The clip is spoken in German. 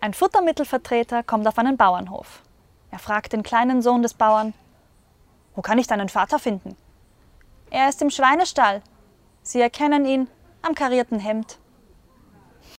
Ein Futtermittelvertreter kommt auf einen Bauernhof. Er fragt den kleinen Sohn des Bauern, wo kann ich deinen Vater finden? Er ist im Schweinestall. Sie erkennen ihn am karierten Hemd